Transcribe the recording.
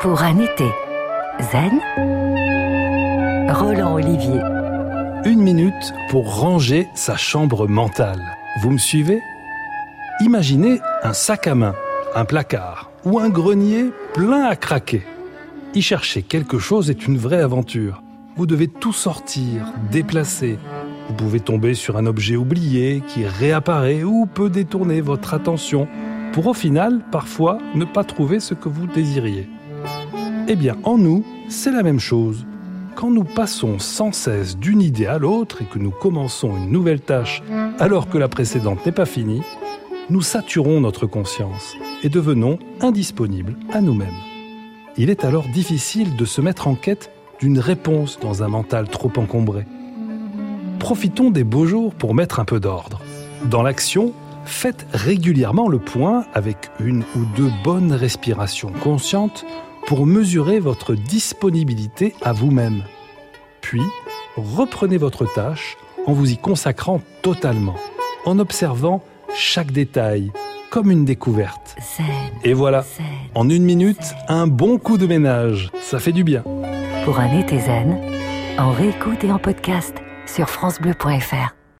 pour un été zen, Roland Olivier. Une minute pour ranger sa chambre mentale. Vous me suivez? Imaginez un sac à main, un placard ou un grenier plein à craquer. Y chercher quelque chose est une vraie aventure. Vous devez tout sortir, déplacer. Vous pouvez tomber sur un objet oublié qui réapparaît ou peut détourner votre attention pour au final, parfois, ne pas trouver ce que vous désiriez. Eh bien, en nous, c'est la même chose. Quand nous passons sans cesse d'une idée à l'autre et que nous commençons une nouvelle tâche alors que la précédente n'est pas finie, nous saturons notre conscience et devenons indisponibles à nous-mêmes. Il est alors difficile de se mettre en quête d'une réponse dans un mental trop encombré. Profitons des beaux jours pour mettre un peu d'ordre. Dans l'action, faites régulièrement le point avec une ou deux bonnes respirations conscientes pour mesurer votre disponibilité à vous-même. Puis, reprenez votre tâche en vous y consacrant totalement, en observant chaque détail comme une découverte. Et voilà, en une minute, un bon coup de ménage. Ça fait du bien. Pour un été zen, en réécoute et en podcast sur FranceBleu.fr.